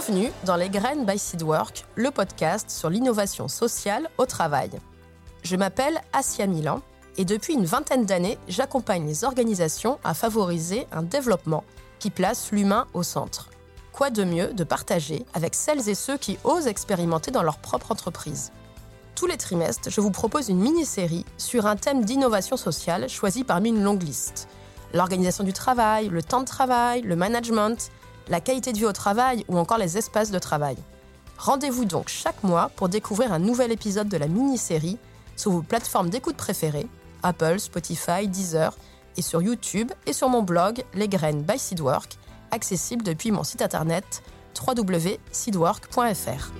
Bienvenue dans Les Graines by Seedwork, le podcast sur l'innovation sociale au travail. Je m'appelle Asia Milan et depuis une vingtaine d'années, j'accompagne les organisations à favoriser un développement qui place l'humain au centre. Quoi de mieux de partager avec celles et ceux qui osent expérimenter dans leur propre entreprise? Tous les trimestres, je vous propose une mini-série sur un thème d'innovation sociale choisi parmi une longue liste. L'organisation du travail, le temps de travail, le management, la qualité de vie au travail ou encore les espaces de travail. Rendez-vous donc chaque mois pour découvrir un nouvel épisode de la mini-série sur vos plateformes d'écoute préférées, Apple, Spotify, Deezer, et sur YouTube et sur mon blog Les Graines by Seedwork, accessible depuis mon site internet www.seedwork.fr.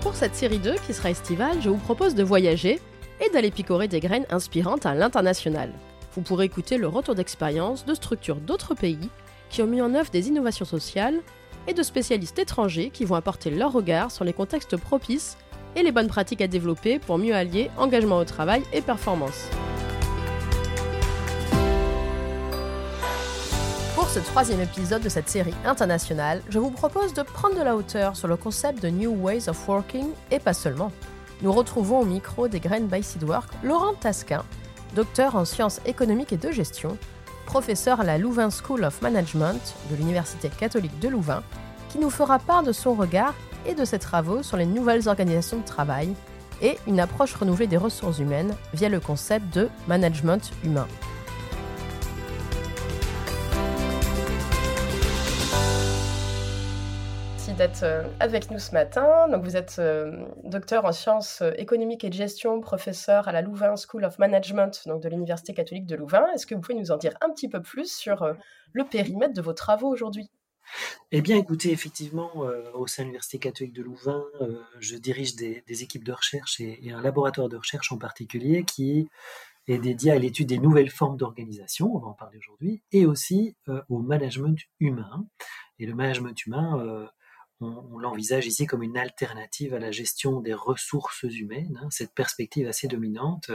Pour cette série 2 qui sera estivale, je vous propose de voyager et d'aller picorer des graines inspirantes à l'international. Vous pourrez écouter le retour d'expérience de structures d'autres pays qui ont mis en œuvre des innovations sociales et de spécialistes étrangers qui vont apporter leur regard sur les contextes propices et les bonnes pratiques à développer pour mieux allier engagement au travail et performance. Pour ce troisième épisode de cette série internationale, je vous propose de prendre de la hauteur sur le concept de New Ways of Working et pas seulement. Nous retrouvons au micro des Graines by Seedwork Laurent Tasquin, docteur en sciences économiques et de gestion, professeur à la Louvain School of Management de l'Université catholique de Louvain, qui nous fera part de son regard et de ses travaux sur les nouvelles organisations de travail et une approche renouvelée des ressources humaines via le concept de management humain. D'être euh, avec nous ce matin. Donc vous êtes euh, docteur en sciences euh, économiques et de gestion, professeur à la Louvain School of Management donc de l'Université catholique de Louvain. Est-ce que vous pouvez nous en dire un petit peu plus sur le périmètre de vos travaux aujourd'hui? Eh bien, écoutez, effectivement, au sein de l'Université catholique de Louvain, je dirige des, équipes de recherche et, un laboratoire de recherche en particulier qui est dédié à l'étude des nouvelles formes d'organisation, on va en parler aujourd'hui, et aussi au management humain. Et le management humain, on, l'envisage ici comme une alternative à la gestion des ressources humaines, hein, cette perspective assez dominante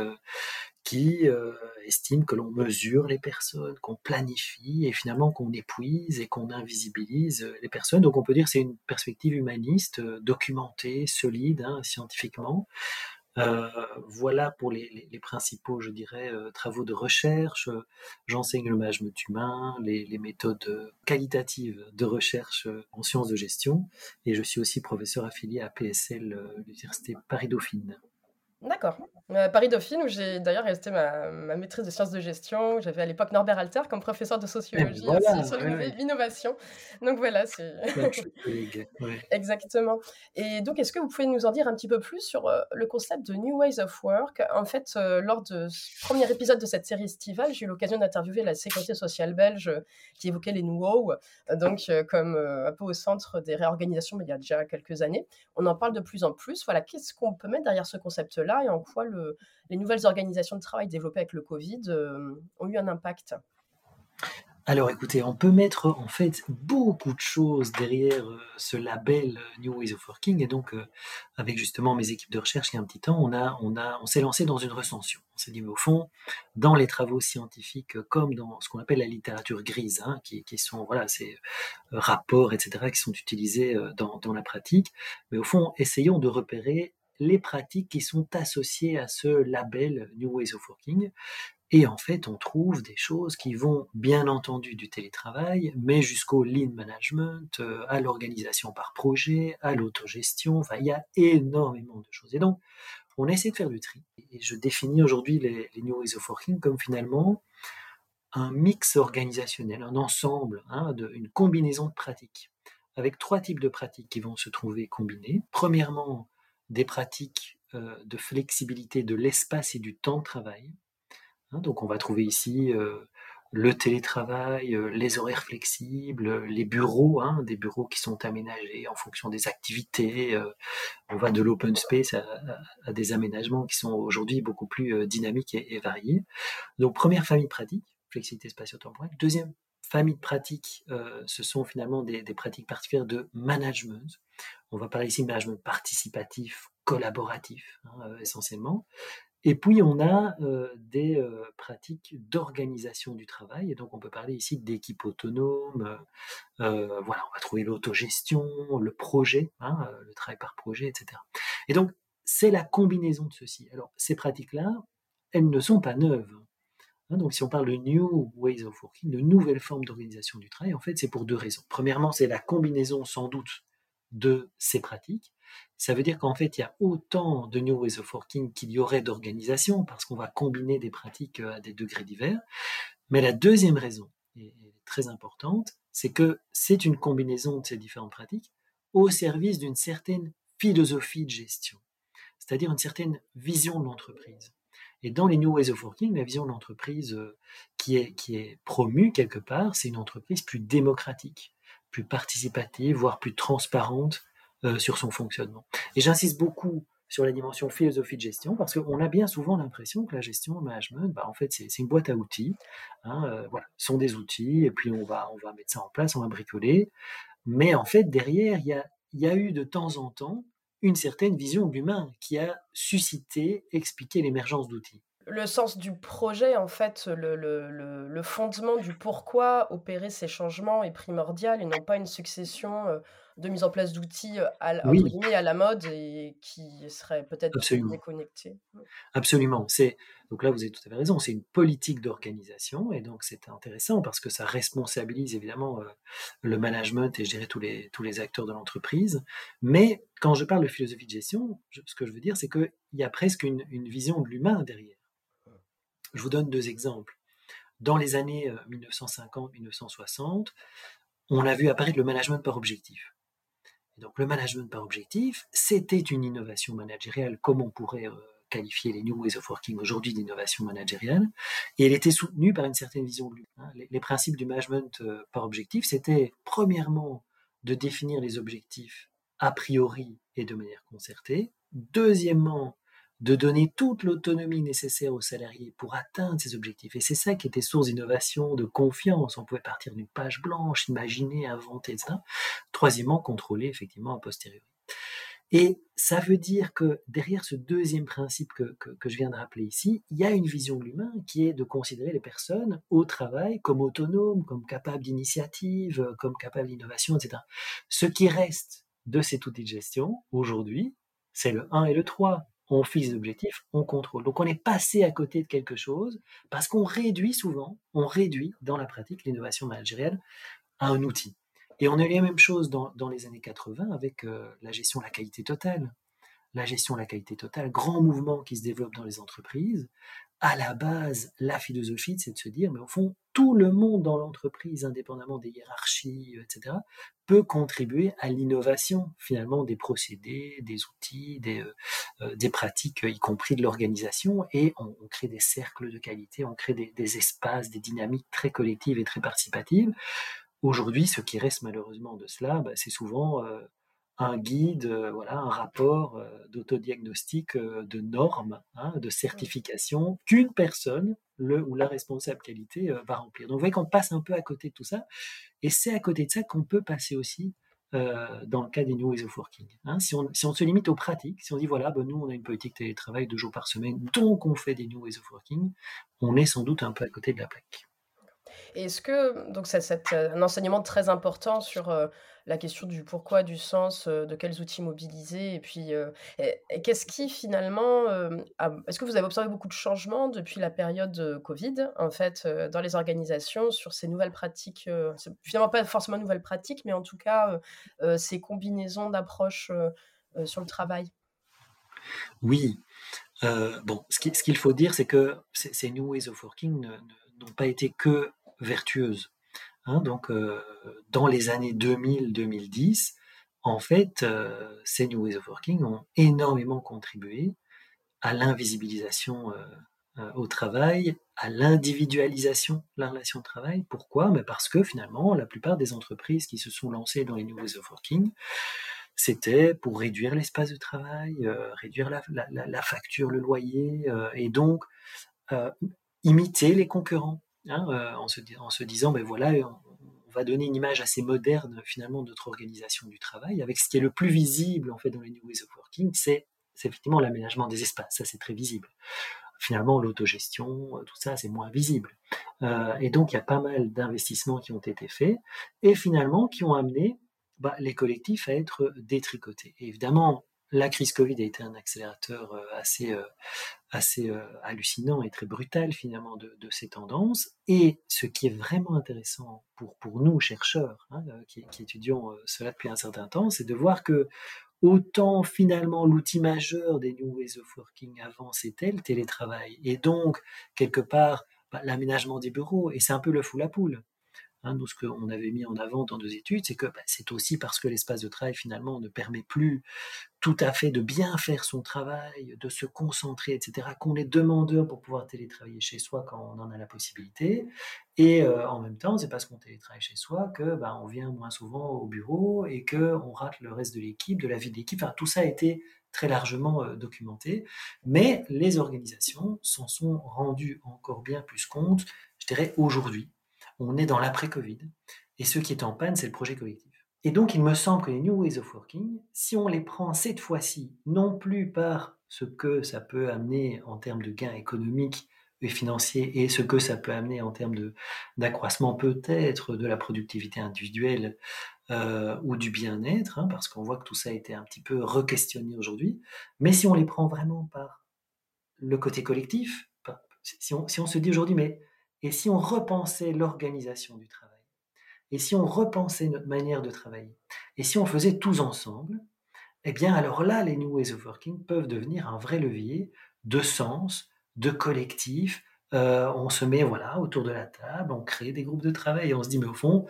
qui euh, estime que l'on mesure les personnes, qu'on planifie et finalement qu'on épuise et qu'on invisibilise les personnes. Donc on peut dire que c'est une perspective humaniste, euh, documentée, solide, hein, scientifiquement. Euh, voilà pour les, principaux, je dirais, travaux de recherche. J'enseigne le management humain, les, les, méthodes qualitatives de recherche en sciences de gestion, et je suis aussi professeur affilié à PSL, l'Université Paris-Dauphine. D'accord. Euh, Paris Dauphine, où j'ai d'ailleurs resté ma, maîtrise de sciences de gestion. J'avais à l'époque Norbert Alter comme professeur de eh ben sociologie aussi sur l'innovation. Donc voilà, c'est. Exactement. Et donc, est-ce que vous pouvez nous en dire un petit peu plus sur euh, le concept de New Ways of Work? En fait, euh, lors de ce premier épisode de cette série estivale, j'ai eu l'occasion d'interviewer la sécurité sociale belge qui évoquait les New donc comme un peu au centre des réorganisations, mais il y a déjà quelques années. On en parle de plus en plus. Voilà, qu'est-ce qu'on peut mettre derrière ce concept-là et en quoi les nouvelles organisations de travail développées avec le Covid euh, ont eu un impact. Alors écoutez, on peut mettre en fait beaucoup de choses derrière euh, ce label euh, New Ways of Working. Et donc avec justement mes équipes de recherche il y a un petit temps, on a on a on s'est lancé dans une recension. On s'est dit mais au fond, dans les travaux scientifiques comme dans ce qu'on appelle la littérature grise, hein, qui, sont voilà ces rapports etc qui sont utilisés dans la pratique, mais au fond essayons de repérer les pratiques qui sont associées à ce label New Ways of Working. Et en fait, on trouve des choses qui vont bien entendu du télétravail, mais jusqu'au lean management, euh, à l'organisation par projet, à l'autogestion. Enfin, il y a énormément de choses. Et donc, on essaie de faire du tri. Et je définis aujourd'hui les, New Ways of Working comme finalement un mix organisationnel, un ensemble, hein, une combinaison de pratiques, avec trois types de pratiques qui vont se trouver combinées. Premièrement, des pratiques euh, de flexibilité de l'espace et du temps de travail. Hein, donc on va trouver ici euh, le télétravail, euh, les horaires flexibles, les bureaux, hein, des bureaux qui sont aménagés en fonction des activités. on va de l'open space à, des aménagements qui sont aujourd'hui beaucoup plus dynamiques et, variés. Donc première famille pratique, flexibilité spatio-temporelle. Deuxième famille de pratiques, ce sont finalement des, pratiques particulières de management. On va parler ici de management participatif, collaboratif, hein, euh, essentiellement. Et puis, on a des pratiques d'organisation du travail. Et donc, on peut parler ici d'équipe autonome. voilà, on va trouver l'autogestion, le projet, hein, le travail par projet, etc. Et donc, c'est la combinaison de ceci. Alors, ces pratiques-là, elles ne sont pas neuves. Hein. donc, si on parle de New Ways of Working, de nouvelles formes d'organisation du travail, en fait, c'est pour deux raisons. Premièrement, c'est la combinaison sans doute de ces pratiques. Ça veut dire qu'en fait, il y a autant de New Ways of Working qu'il y aurait d'organisation, parce qu'on va combiner des pratiques euh, à des degrés divers. Mais la deuxième raison, très importante, c'est que c'est une combinaison de ces différentes pratiques au service d'une certaine philosophie de gestion, c'est-à-dire une certaine vision de l'entreprise. Et dans les New Ways of Working, la vision de l'entreprise euh, qui est, qui est promue quelque part, c'est une entreprise plus démocratique, plus participative, voire plus transparente euh, sur son fonctionnement. Et j'insiste beaucoup sur la dimension philosophie de gestion parce qu'on a bien souvent l'impression que la gestion, le management, bah, en fait, c'est une boîte à outils. Hein, euh, voilà, ce sont des outils et puis on va, on va mettre ça en place, on va bricoler. Mais en fait, derrière, il y a, y a eu de temps en temps une certaine vision de l'humain qui a suscité, expliqué l'émergence d'outils le sens du projet, en fait, le, le, le, fondement du pourquoi opérer ces changements est primordial et non pas une succession euh, de mise en place d'outils euh, à, à la mode et qui seraient peut-être déconnectés. Absolument. C'est, donc là, vous avez tout à fait raison, c'est une politique d'organisation et donc c'est intéressant parce que ça responsabilise évidemment euh, le management et je dirais tous les, tous les acteurs de l'entreprise. Mais quand je parle de philosophie de gestion, ce que je veux dire, c'est qu'il y a presque une, une vision de l'humain derrière. Je vous donne deux exemples. Dans les années 1950-1960, euh, on a vu apparaître le management par objectif. donc le management par objectif, c'était une innovation managériale, comme on pourrait euh, qualifier les New Ways of Working aujourd'hui d'innovation managériale, et elle était soutenue par une certaine vision de l'humain. Les, principes du management euh, par objectif, c'était premièrement de définir les objectifs a priori et de manière concertée, deuxièmement de donner toute l'autonomie nécessaire aux salariés pour atteindre ces objectifs. Et c'est ça qui était source d'innovation, de confiance. On pouvait partir d'une page blanche, imaginer, inventer, ça. Troisièmement, contrôler effectivement a posteriori. Et ça veut dire que derrière ce deuxième principe que, que, je viens de rappeler ici, il y a une vision de l'humain qui est de considérer les personnes au travail comme autonomes, comme capables d'initiative, comme capables d'innovation, etc. Ce qui reste de cet outil de gestion aujourd'hui, c'est le 1 et le 3 on fixe des objectifs, on contrôle. Donc on est passé à côté de quelque chose parce qu'on réduit souvent, on réduit dans la pratique l'innovation managériale à un outil. Et on a eu la même chose dans, les années 80 avec euh, la gestion de la qualité totale. La gestion de la qualité totale, grand mouvement qui se développe dans les entreprises, à la base, la philosophie, c'est de se dire, mais au fond, tout le monde dans l'entreprise, indépendamment des hiérarchies, euh, etc., peut contribuer à l'innovation, finalement, des procédés, des outils, des, euh, euh, pratiques, y compris de l'organisation, et on, crée des cercles de qualité, on crée des, espaces, des dynamiques très collectives et très participatives. Aujourd'hui, ce qui reste malheureusement de cela, bah, c'est souvent un guide, euh, voilà, un rapport euh, d'autodiagnostic euh, de normes, hein, de certification qu'une personne, le ou la responsable qualité, va remplir. Donc vous voyez qu'on passe un peu à côté de tout ça, et c'est à côté de ça qu'on peut passer aussi dans le cas des New Ways of Working. Hein. Si, on, si, on, se limite aux pratiques, si on dit voilà, ben nous on a une politique télétravail deux jours par semaine, donc on fait des New Ways of Working, on est sans doute un peu à côté de la plaque. Est-ce que, donc c'est un enseignement très important sur la question du pourquoi, du sens, de quels outils mobiliser, et puis qu'est-ce qui finalement, est-ce que vous avez observé beaucoup de changements depuis la période Covid, en fait, dans les organisations sur ces nouvelles pratiques, finalement pas forcément nouvelles pratiques, mais en tout cas ces combinaisons d'approches sur le travail? Oui. bon, ce qu'il faut dire, c'est que ces New Ways of Working n'ont pas été que vertueuses. Hein, donc, euh, dans les années 2000-2010, en fait, euh, ces New Ways of Working ont énormément contribué à l'invisibilisation euh, au travail, à l'individualisation de la relation de travail. Pourquoi? Mais Parce que finalement, la plupart des entreprises qui se sont lancées dans les New Ways of Working, c'était pour réduire l'espace de travail, réduire la, facture, le loyer, et donc imiter les concurrents. Hein, euh, en, se, disant, ben voilà, on, va donner une image assez moderne finalement de notre organisation du travail, avec ce qui est le plus visible en fait dans les New Ways of Working, c'est effectivement l'aménagement des espaces, ça c'est très visible. Finalement, l'autogestion, tout ça, c'est moins visible. et donc, il y a pas mal d'investissements qui ont été faits et finalement qui ont amené bah, les collectifs à être détricotés. évidemment, la crise Covid a été un accélérateur euh, assez, euh, assez euh, hallucinant et très brutal finalement de, ces tendances. Et ce qui est vraiment intéressant pour, pour nous, chercheurs, hein, qui, étudions cela depuis un certain temps, c'est de voir que autant finalement l'outil majeur des New Ways of Working avant, c'était le télétravail. Et donc, quelque part, bah, l'aménagement des bureaux. Et c'est un peu le fou la poule. Hein, nous, ce qu'on avait mis en avant dans nos études, c'est que bah, c'est aussi parce que l'espace de travail, finalement, ne permet plus tout à fait de bien faire son travail, de se concentrer, etc., qu'on est demandeur pour pouvoir télétravailler chez soi quand on en a la possibilité. Et euh, en même temps, c'est parce qu'on télétravaille chez soi que bah, on vient moins souvent au bureau et qu'on rate le reste de l'équipe, de la vie de l'équipe. Tout ça a été très largement euh, documenté. Mais les organisations s'en sont rendues encore bien plus compte, je dirais, aujourd'hui on est dans l'après-Covid. Et ce qui est en panne, c'est le projet collectif. Et donc, il me semble que les New Ways of Working, si on les prend cette fois-ci, non plus par ce que ça peut amener en termes de gains économiques et financiers et ce que ça peut amener en termes d'accroissement peut-être de la productivité individuelle euh, ou du bien-être, hein, parce qu'on voit que tout ça a été un petit peu re-questionné aujourd'hui, mais si on les prend vraiment par le côté collectif, si on, si on se dit aujourd'hui, mais et si on repensait l'organisation du travail? Et si on repensait notre manière de travailler? Et si on faisait tous ensemble? Eh bien, alors là, les New Ways of Working peuvent devenir un vrai levier de sens, de collectif. Euh, on se met voilà autour de la table, on crée des groupes de travail et on se dit mais au fond,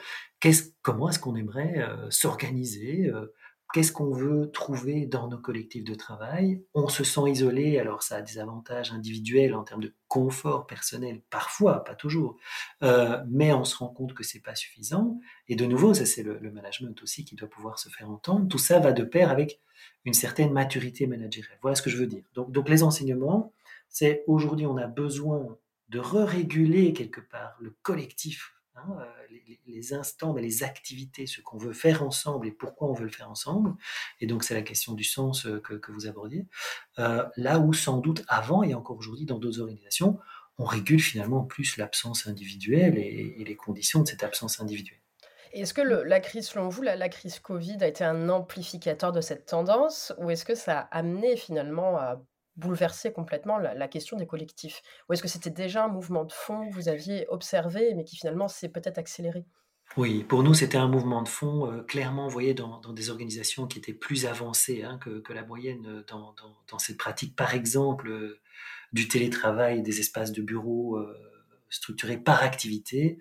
comment est-ce qu'on aimerait euh, s'organiser euh, Qu'est-ce qu'on veut trouver dans nos collectifs de travail? On se sent isolé, alors ça a des avantages individuels en termes de confort personnel, parfois, pas toujours, euh, mais on se rend compte que c'est pas suffisant. Et de nouveau, ça c'est le, management aussi qui doit pouvoir se faire entendre. Tout ça va de pair avec une certaine maturité managériale. Voilà ce que je veux dire. Donc, donc les enseignements, c'est aujourd'hui on a besoin de re-réguler quelque part le collectif Hein, euh, les, instants, mais les activités, ce qu'on veut faire ensemble et pourquoi on veut le faire ensemble. Et donc c'est la question du sens euh, que, vous abordiez. Euh, là où sans doute avant et encore aujourd'hui dans d'autres organisations, on régule finalement plus l'absence individuelle et, les conditions de cette absence individuelle. Est-ce que la crise, selon vous, la, crise Covid a été un amplificateur de cette tendance ou est-ce que ça a amené finalement à bouleverser complètement la, question des collectifs? Ou est-ce que c'était déjà un mouvement de fond que vous aviez observé, mais qui finalement s'est peut-être accéléré? Oui, pour nous, c'était un mouvement de fond euh, clairement envoyé dans, des organisations qui étaient plus avancées hein, que, la moyenne euh, dans, dans, cette pratique, par exemple, euh, du télétravail, des espaces de bureau structurés par activité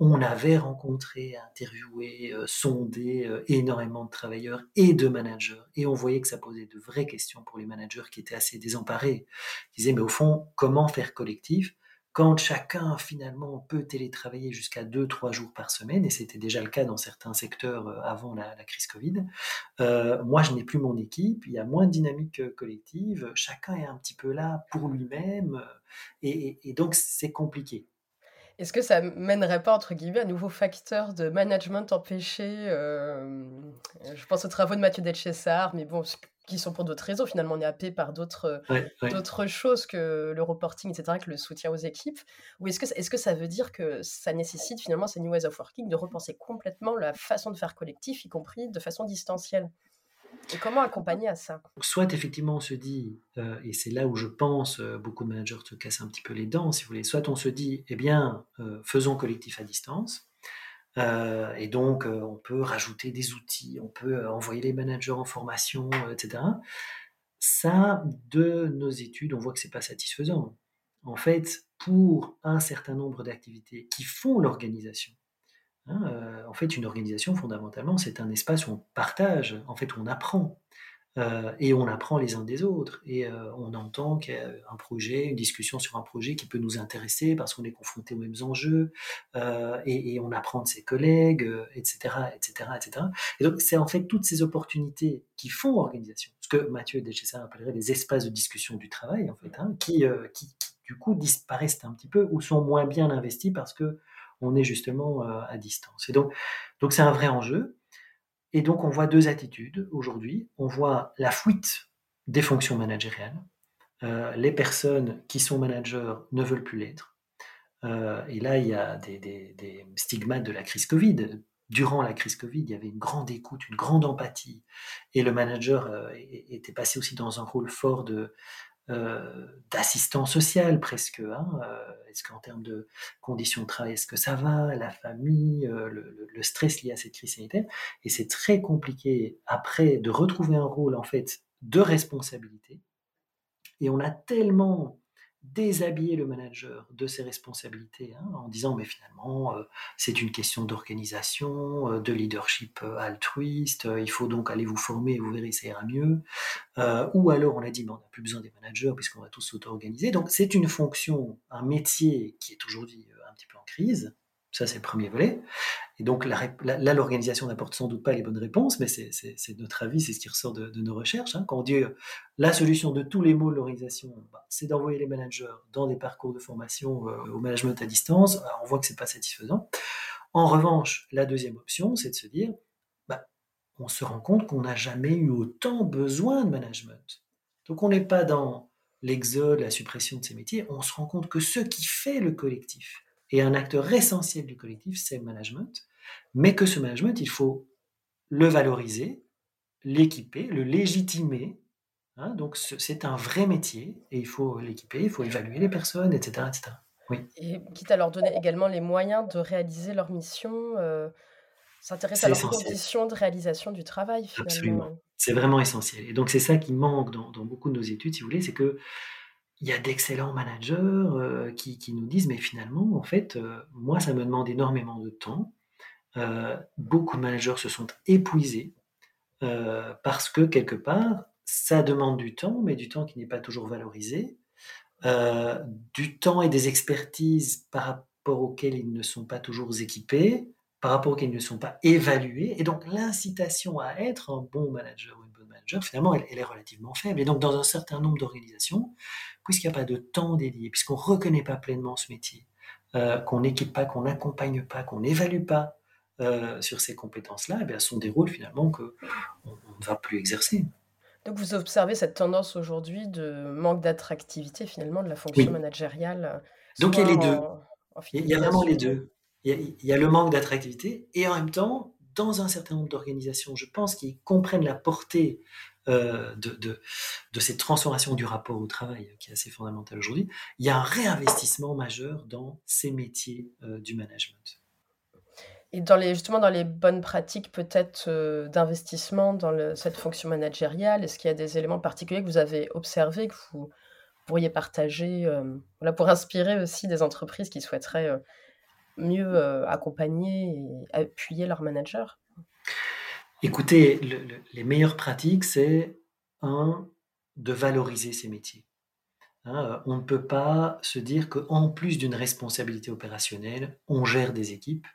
on avait rencontré, interviewé, euh, sondé euh, énormément de travailleurs et de managers, et on voyait que ça posait de vraies questions pour les managers qui étaient assez désemparés. Ils disaient, mais au fond, comment faire collectif quand chacun finalement peut télétravailler jusqu'à deux, trois jours par semaine, et c'était déjà le cas dans certains secteurs euh, avant la, crise Covid, moi je n'ai plus mon équipe, il y a moins de dynamique collective, chacun est un petit peu là pour lui-même, et donc c'est compliqué. Est-ce que ça mènerait pas, entre guillemets, un nouveau facteur de management empêché euh, Je pense aux travaux de Mathieu Delchessard, mais bon, qui sont pour d'autres réseaux. Finalement, on est happé par d'autres choses que le reporting, etc., que le soutien aux équipes. Ou est-ce que, est que ça veut dire que ça nécessite finalement ces New Ways of Working de repenser complètement la façon de faire collectif, y compris de façon distancielle? Et comment accompagner à ça? Soit effectivement on se dit, euh, et c'est là où je pense euh, beaucoup de managers se cassent un petit peu les dents, si vous voulez, soit on se dit, eh bien, euh, faisons collectif à distance, et donc on peut rajouter des outils, on peut envoyer les managers en formation, etc. Ça, de nos études, on voit que c'est pas satisfaisant. En fait, pour un certain nombre d'activités qui font l'organisation, Hein, euh, en fait, une organisation, fondamentalement, c'est un espace où on partage, en fait, où on apprend. Euh, et on apprend les uns des autres. Et euh, on entend qu'il y a un projet, une discussion sur un projet qui peut nous intéresser parce qu'on est confronté aux mêmes enjeux, et, on apprend de ses collègues, etc., etc., etc. Et donc, c'est en fait toutes ces opportunités qui font organisation, ce que Mathieu Deschessa appellerait les espaces de discussion du travail, en fait, hein, qui, qui, qui, du coup, disparaissent un petit peu ou sont moins bien investis parce que on est justement euh, à distance. Et donc, donc c'est un vrai enjeu. Et donc, on voit deux attitudes aujourd'hui. On voit la fuite des fonctions managériales. les personnes qui sont managers ne veulent plus l'être. et là, il y a des, stigmates de la crise Covid durant la crise Covid, il y avait une grande écoute, une grande empathie, et le manager euh, était passé aussi dans un rôle fort de euh, d'assistant social presque. Hein, euh, est-ce qu'en termes de conditions de travail, est-ce que ça va, la famille, le, le, stress lié à cette crise sanitaire, et c'est très compliqué après de retrouver un rôle en fait de responsabilité. Et on a tellement déshabiller le manager de ses responsabilités hein, en disant mais finalement euh, c'est une question d'organisation, euh, de leadership euh, altruiste, il faut donc aller vous former et vous verrez ça ira mieux. ou alors on a dit mais on n'a plus besoin des managers puisqu'on va tous s'auto-organiser. Donc c'est une fonction, un métier qui est aujourd'hui un petit peu en crise. Ça, c'est le premier volet. Et donc là, l'organisation n'apporte sans doute pas les bonnes réponses, mais c'est notre avis, c'est ce qui ressort de, nos recherches. Hein. Quand on dit euh, la solution de tous les maux de l'organisation, bah, c'est d'envoyer les managers dans des parcours de formation euh, au management à distance, on voit que c'est pas satisfaisant. En revanche, la deuxième option, c'est de se dire, bah, on se rend compte qu'on n'a jamais eu autant besoin de management. Donc on n'est pas dans l'exode, la suppression de ces métiers, on se rend compte que ce qui fait le collectif, et un acteur essentiel du collectif, c'est le management, mais que ce management, il faut le valoriser, l'équiper, le légitimer. Hein, donc c'est un vrai métier et il faut l'équiper, il faut évaluer les personnes, etc. etc. Oui. Et quitte à leur donner également les moyens de réaliser leur mission, euh, s'intéresser à leurs conditions de réalisation du travail. Finalement. Absolument. C'est vraiment essentiel. Et donc c'est ça qui manque dans, dans, beaucoup de nos études, si vous voulez, c'est que il y a d'excellents managers euh, qui, nous disent, mais finalement, en fait, euh, moi, ça me demande énormément de temps. Euh, beaucoup de managers se sont épuisés parce que, quelque part, ça demande du temps, mais du temps qui n'est pas toujours valorisé, du temps et des expertises par rapport auxquelles ils ne sont pas toujours équipés, par rapport auxquels ils ne sont pas évalués. Et donc, l'incitation à être un bon manager ou une bonne manager, finalement, elle, elle est relativement faible. Et donc, dans un certain nombre d'organisations, puisqu'il n'y a pas de temps dédié, puisqu'on ne reconnaît pas pleinement ce métier, euh, qu'on n'équipe pas, qu'on n'accompagne pas, qu'on n'évalue pas euh, sur ces compétences-là, eh bien, ce sont des rôles finalement qu'on ne va plus exercer. Donc vous observez cette tendance aujourd'hui de manque d'attractivité finalement de la fonction managériale. Donc il y a les deux. il y a vraiment les deux. Il y a, le manque d'attractivité et en même temps, dans un certain nombre d'organisations, je pense, qu'ils comprennent la portée euh, de, de, cette transformation du rapport au travail qui est assez fondamentale aujourd'hui, il y a un réinvestissement majeur dans ces métiers euh, du management. Et dans les, justement dans les bonnes pratiques peut-être euh, d'investissement dans cette fonction managériale, est-ce qu'il y a des éléments particuliers que vous avez observés, que vous pourriez partager voilà, pour inspirer aussi des entreprises qui souhaiteraient mieux accompagner et appuyer leurs managers Écoutez, les meilleures pratiques, c'est un, de valoriser ces métiers. Hein, euh, on ne peut pas se dire qu'en plus d'une responsabilité opérationnelle, on gère des équipes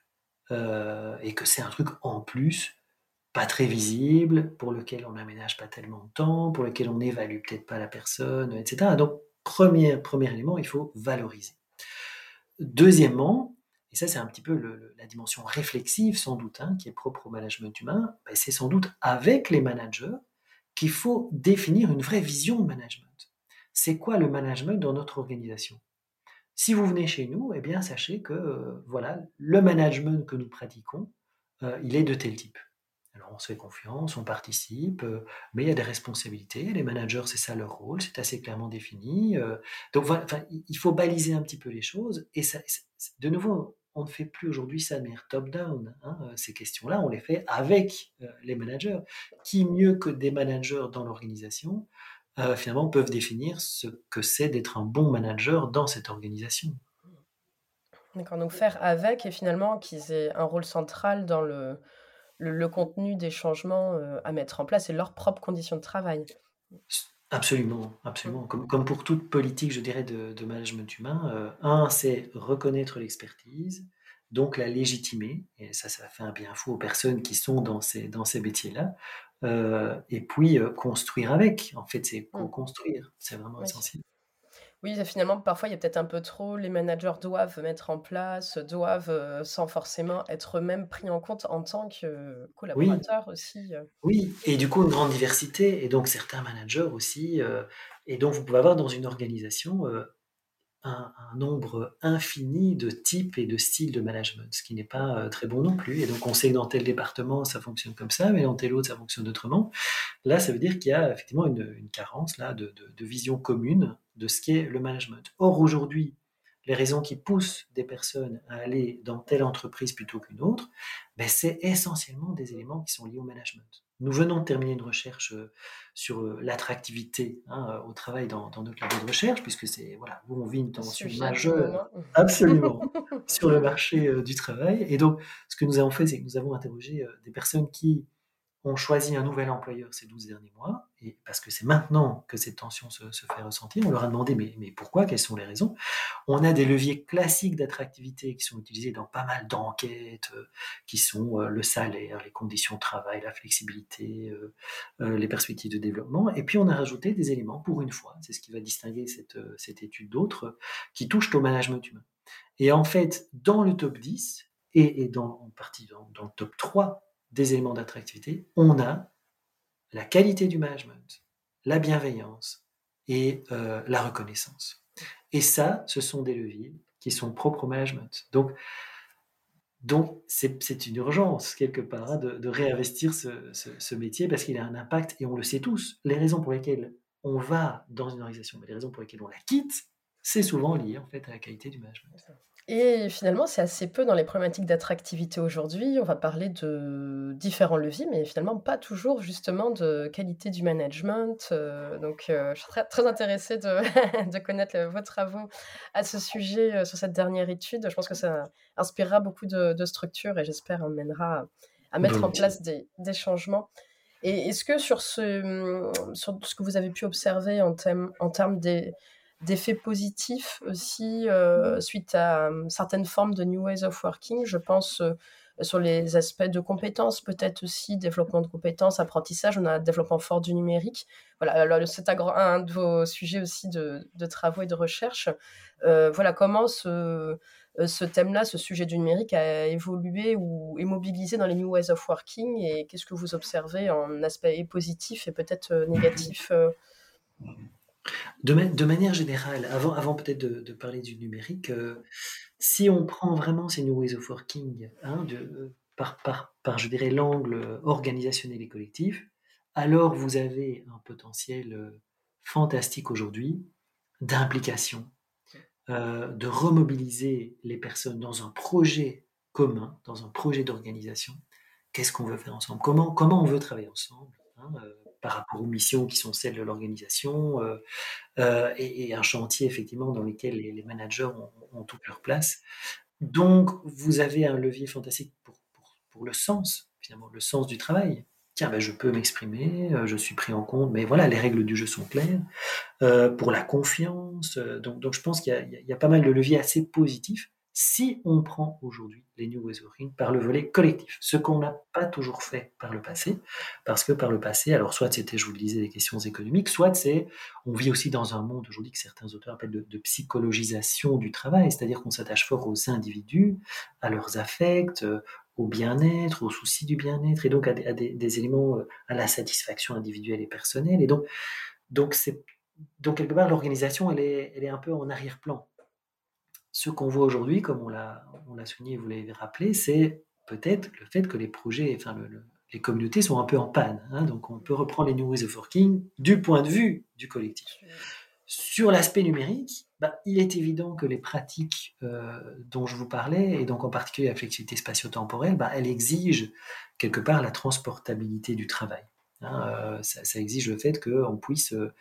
euh, et que c'est un truc en plus, pas très visible, pour lequel on n'aménage pas tellement de temps, pour lequel on n'évalue peut-être pas la personne, etc. Donc, premier, premier élément, il faut valoriser. Deuxièmement, et ça c'est un petit peu la dimension réflexive sans doute, hein, qui est propre au management humain, ben, c'est sans doute avec les managers qu'il faut définir une vraie vision de management. C'est quoi le management dans notre organisation? Si vous venez chez nous, eh bien sachez que euh, voilà, le management que nous pratiquons, euh, il est de tel type. Alors on se fait confiance, on participe, euh, mais il y a des responsabilités. Les managers, c'est ça leur rôle, c'est assez clairement défini. donc voilà, il faut baliser un petit peu les choses. Et ça, de nouveau, on ne fait plus aujourd'hui ça de manière top-down. Hein, euh, ces questions-là, on les fait avec euh, les managers. Qui mieux que des managers dans l'organisation, euh, finalement, peuvent définir ce que c'est d'être un bon manager dans cette organisation? D'accord, donc faire avec et finalement qu'ils aient un rôle central dans le, le, contenu des changements à mettre en place et leurs propres conditions de travail. Absolument, absolument. Comme, comme, pour toute politique, je dirais, de, management humain, euh, un, c'est reconnaître l'expertise, donc la légitimer, et ça, ça fait un bien fou aux personnes qui sont dans ces, dans ces métiers-là, euh, et puis euh, construire avec. En fait, c'est co-construire, c'est vraiment essentiel. Oui, finalement, parfois, il y a peut-être un peu trop, les managers doivent mettre en place, doivent, euh, sans forcément être eux-mêmes pris en compte en tant que collaborateurs aussi. Euh. Oui, et du coup, une grande diversité, et donc certains managers aussi, euh, et donc vous pouvez avoir dans une organisation un, nombre infini de types et de styles de management, ce qui n'est pas euh, très bon non plus. Et donc on sait que dans tel département ça fonctionne comme ça, mais dans tel autre ça fonctionne autrement. Là, ça veut dire qu'il y a effectivement une, carence là de, de, vision commune de ce qu'est le management. Or aujourd'hui, les raisons qui poussent des personnes à aller dans telle entreprise plutôt qu'une autre, ben c'est essentiellement des éléments qui sont liés au management. Nous venons de terminer une recherche euh, sur euh, l'attractivité hein, euh, au travail dans, notre labo de recherche, puisque c'est voilà, où on vit une tension majeure, absolument, sur le marché du travail. Et donc, ce que nous avons fait, c'est que nous avons interrogé des personnes qui ont choisi un nouvel employeur ces 12 derniers mois, parce que c'est maintenant que cette tension se, fait ressentir. On leur a demandé mais, pourquoi, quelles sont les raisons? On a des leviers classiques d'attractivité qui sont utilisés dans pas mal d'enquêtes, euh, qui sont euh, le salaire, les conditions de travail, la flexibilité, euh, les perspectives de développement. Et puis on a rajouté des éléments, pour une fois, c'est ce qui va distinguer cette, étude d'autres, qui touchent au management humain. Et en fait, dans le top 10, et, dans, en partie dans le top 3, des éléments d'attractivité, on a la qualité du management, la bienveillance et euh, la reconnaissance. Et ça, ce sont des leviers qui sont propres au management. Donc, donc c'est une urgence, quelque part, hein, de, réinvestir ce, ce métier parce qu'il a un impact, et on le sait tous. Les raisons pour lesquelles on va dans une organisation, mais les raisons pour lesquelles on la quitte, c'est souvent lié en fait à la qualité du management. Et finalement, c'est assez peu dans les problématiques d'attractivité aujourd'hui. On va parler de différents leviers, mais finalement pas toujours justement de qualité du management. Euh, donc, euh, je suis très, très intéressée de, de connaître vos travaux à ce sujet euh, sur cette dernière étude. Je pense que ça inspirera beaucoup de, de structures et j'espère mènera à, mettre en place des, des changements. Et est-ce que sur ce, sur ce que vous avez pu observer en, en termes des d'effets positifs aussi euh, suite à euh, certaines formes de New Ways of Working. Je pense euh, sur les aspects de compétences, peut-être aussi développement de compétences, apprentissage, on a un développement fort du numérique. Voilà, c'est un de vos sujets aussi de, travaux et de recherche. voilà, comment ce, ce thème-là, ce sujet du numérique a évolué ou est mobilisé dans les New Ways of Working et qu'est-ce que vous observez en aspect positif et peut-être négatif de, manière générale, avant, peut-être de, parler du numérique, euh, si on prend vraiment ces New Ways of Working hein, de, par, je dirais, l'angle organisationnel et collectif, alors vous avez un potentiel euh, fantastique aujourd'hui d'implication, euh, de remobiliser les personnes dans un projet commun, dans un projet d'organisation. Qu'est-ce qu'on veut faire ensemble? Comment, comment on veut travailler ensemble? Hein, par rapport aux missions qui sont celles de l'organisation, euh, euh, et, un chantier effectivement dans lequel les, managers ont, toute leur place. Donc, vous avez un levier fantastique pour, pour, le sens, finalement, le sens du travail. Tiens, ben, je peux m'exprimer, euh, je suis pris en compte, mais voilà, les règles du jeu sont claires. pour la confiance, donc, donc je pense qu'il y, a pas mal de leviers assez positifs si on prend aujourd'hui les New Ways Working par le volet collectif, ce qu'on n'a pas toujours fait par le passé, parce que par le passé, alors soit c'était, je vous le disais, des questions économiques, soit c'est, on vit aussi dans un monde aujourd'hui que certains auteurs appellent de, psychologisation du travail, c'est-à-dire qu'on s'attache fort aux individus, à leurs affects, euh, au bien-être, aux soucis du bien-être, et donc à des, éléments, euh, à la satisfaction individuelle et personnelle, et donc, donc donc quelque part l'organisation, elle est, elle est un peu en arrière-plan ce qu'on voit aujourd'hui, comme on l'a, souligné, vous l'avez rappelé, c'est peut-être le fait que les projets, enfin les communautés sont un peu en panne. Hein. donc on peut reprendre les New Ways of Working du point de vue du collectif. Sur l'aspect numérique, bah, il est évident que les pratiques euh, dont je vous parlais, et donc en particulier la flexibilité spatio-temporelle, bah, elle exige quelque part la transportabilité du travail. Hein. Euh, ça, exige le fait qu'on puisse euh,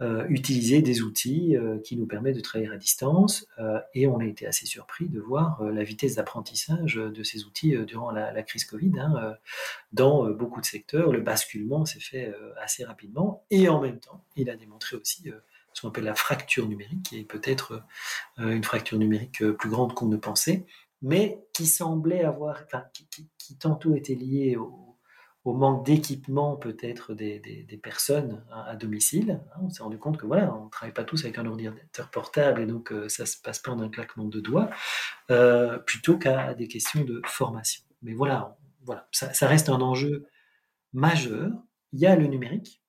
euh, utiliser des outils qui nous permettent de travailler à distance. Et on a été assez surpris de voir la vitesse d'apprentissage de ces outils durant la, crise Covid. Hein, dans beaucoup de secteurs, le basculement s'est fait assez rapidement. Et en même temps, il a démontré aussi ce qu'on appelle la fracture numérique, qui est peut-être une fracture numérique plus grande qu'on ne pensait, mais qui semblait avoir, qui, qui, tantôt était liée au, au manque d'équipement peut-être des, personnes à, domicile. Hein. On s'est rendu compte que voilà, on ne travaille pas tous avec un ordinateur portable et donc euh, ça ne se passe pas en un claquement de doigts, euh, plutôt qu'à des questions de formation. Mais voilà, voilà ça, reste un enjeu majeur. Il y a le numérique,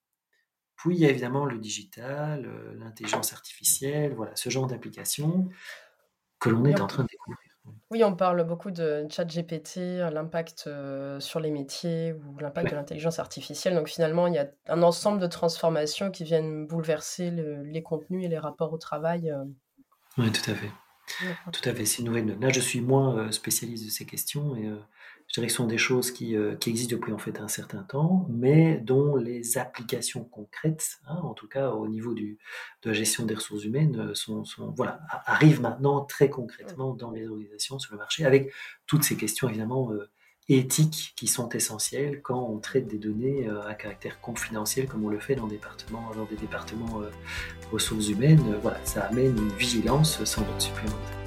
puis il y a évidemment le digital, euh, l'intelligence artificielle, voilà, ce genre d'applications que l'on est en train. Oui, on parle beaucoup de ChatGPT, l'impact euh, sur les métiers ou l'impact de l'intelligence artificielle. Donc finalement, il y a un ensemble de transformations qui viennent bouleverser les contenus et les rapports au travail. Euh. Oui, tout à fait. Tout à fait, c'est une nouvelle. Là, je suis moins euh, spécialiste de ces questions et je dirais que ce sont des choses qui, euh, qui, existent depuis en fait un certain temps, mais dont les applications concrètes, hein, en tout cas au niveau du, de la gestion des ressources humaines, euh, sont, sont, voilà, arrivent maintenant très concrètement dans les organisations, sur le marché, avec toutes ces questions évidemment euh, éthiques qui sont essentielles quand on traite des données à caractère confidentiel, comme on le fait dans, départements, dans des départements ressources humaines. voilà, ça amène une vigilance sans doute supplémentaire.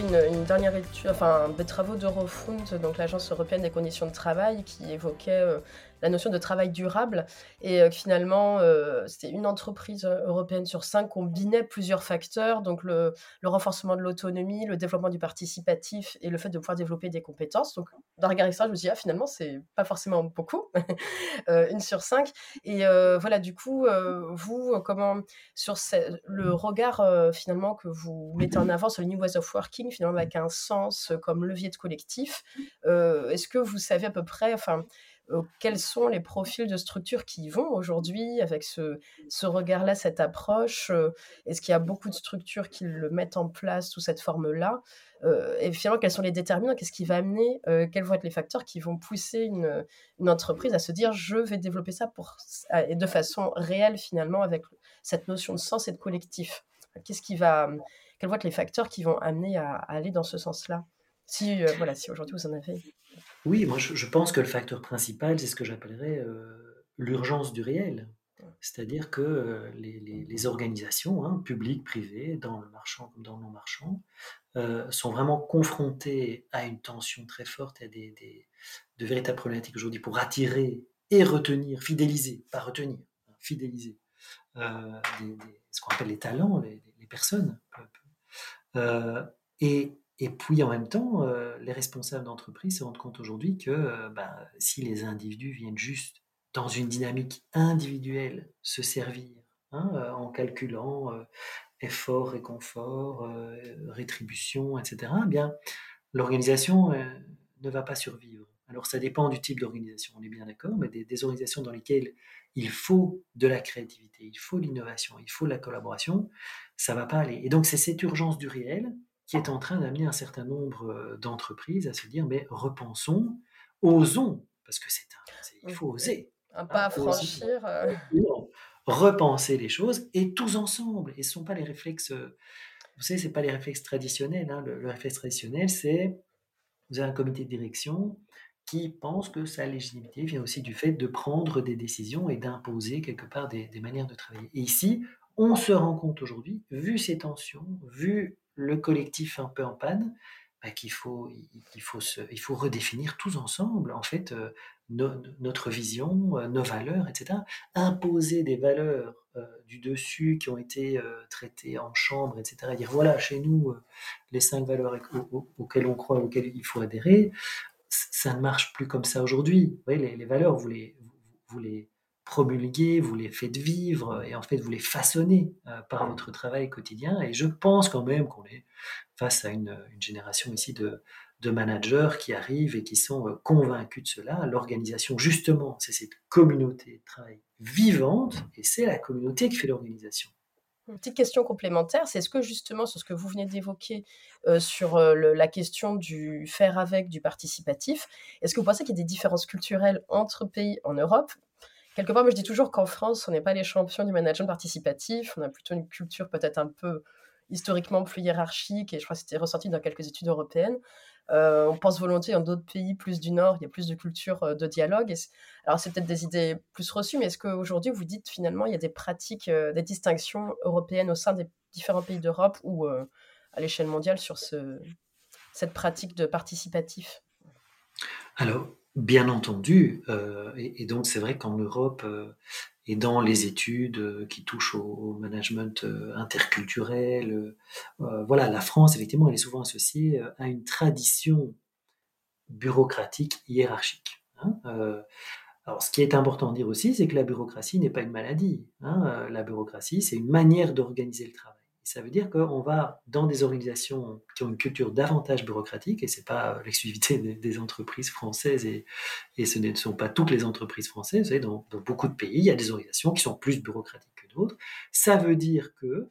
Une, dernière étude, enfin des travaux d'Eurofund, donc l'agence européenne des conditions de travail, qui évoquait euh, la notion de travail durable et euh, finalement euh, c'était une entreprise européenne sur cinq combinait plusieurs facteurs, donc le, renforcement de l'autonomie, le développement du participatif et le fait de pouvoir développer des compétences. Donc d'un regard extérieur, je me dit ah, finalement c'est pas forcément beaucoup, une sur cinq. Et voilà du coup vous comment sur le regard finalement que vous mettez en avant sur le New Ways of Working finalement avec un sens comme levier de collectif, est-ce que vous savez à peu près enfin euh, quels sont les profils de structures qui y vont aujourd'hui avec ce, regard-là, cette approche euh, Est-ce qu'il y a beaucoup de structures qui le mettent en place sous cette forme-là euh, Et finalement, quels sont les déterminants Qu'est-ce qui va amener Quels vont être les facteurs qui vont pousser une, entreprise à se dire je vais développer ça pour, et de façon réelle finalement avec cette notion de sens et de collectif Qu'est-ce qui va Quels vont être les facteurs qui vont amener à, à aller dans ce sens-là? Si voilà, si aujourd'hui vous en avez. Oui, moi je, pense que le facteur principal, c'est ce que j'appellerais euh, l'urgence du réel. C'est-à-dire que euh, les, organisations, hein, publiques, privées, dans le marchand comme dans le non-marchand, euh, sont vraiment confrontées à une tension très forte et à des, de véritables problématiques aujourd'hui pour attirer et retenir, fidéliser, pas retenir, hein, fidéliser ce qu'on appelle les talents, les, personnes. et et puis en même temps, euh, les responsables d'entreprise se rendent compte aujourd'hui que euh, bah, si les individus viennent juste dans une dynamique individuelle se servir hein, euh, en calculant effort, réconfort, rétribution, etc., eh bien l'organisation ne va pas survivre. Alors ça dépend du type d'organisation, on est bien d'accord, mais des, organisations dans lesquelles il faut de la créativité, il faut l'innovation, il faut la collaboration, ça va pas aller. Et donc c'est cette urgence du réel qui est en train d'amener un certain nombre euh, d'entreprises à se dire mais repensons, osons, parce que c'est un, il faut oser. Un pas à hein, franchir. Euh. Repenser les choses et tous ensemble. Et ce ne sont pas les réflexes, euh, vous savez, ce pas les réflexes traditionnels. Hein. Le, réflexe traditionnel, c'est vous avez un comité de direction qui pense que sa légitimité vient aussi du fait de prendre des décisions et d'imposer quelque part des, des manières de travailler. Et ici, on se rend compte aujourd'hui, vu ces tensions, vu le collectif un peu en panne, bah, qu'il faut, il, faut il faut redéfinir tous ensemble, en fait, euh, notre vision, euh, nos valeurs, etc. Imposer des valeurs euh, du dessus qui ont été traitées en chambre, etc. Dire voilà, chez nous, les cinq valeurs auxquelles on croit, auxquelles il faut adhérer, ça ne marche plus comme ça aujourd'hui. Vous les, les, valeurs, vous les promulguer, vous les faites vivre et en fait vous les façonnez euh, par votre travail quotidien. Et je pense quand même qu'on est face à une, génération ici de, de, managers qui arrivent et qui sont euh, convaincus de cela. L'organisation, justement, c'est cette communauté de travail vivante et c'est la communauté qui fait l'organisation. Une petite question complémentaire, c'est est-ce que justement sur ce que vous venez d'évoquer euh, sur la question du faire avec, du participatif, est-ce que vous pensez qu'il y a des différences culturelles entre pays en Europe quelque part, moi je dis toujours qu'en France, on n'est pas les champions du management participatif, on a plutôt une culture peut-être un peu historiquement plus hiérarchique, et je crois que c'était ressorti dans quelques études européennes. Euh, on pense volontiers dans d'autres pays plus du Nord, il y a plus de culture euh, de dialogue. alors, c'est peut-être des idées plus reçues, mais est-ce qu'aujourd'hui, vous dites finalement, il y a des pratiques, des distinctions européennes au sein des différents pays d'Europe ou à l'échelle mondiale sur ce, cette pratique de participatif? Alors, bien entendu, et, donc c'est vrai qu'en Europe, et dans les études euh, qui touchent au, management euh, interculturel. Euh, voilà, la France, effectivement, elle est souvent associée à une tradition bureaucratique hiérarchique. Hein. alors, ce qui est important de dire aussi, c'est que la bureaucratie n'est pas une maladie. Hein. La bureaucratie, c'est une manière d'organiser le travail ça veut dire qu'on va dans des organisations qui ont une culture davantage bureaucratique, et ce n'est pas l'exclusivité des, entreprises françaises, et, ce ne sont pas toutes les entreprises françaises. dans, beaucoup de pays, il y a des organisations qui sont plus bureaucratiques que d'autres. Ça veut dire que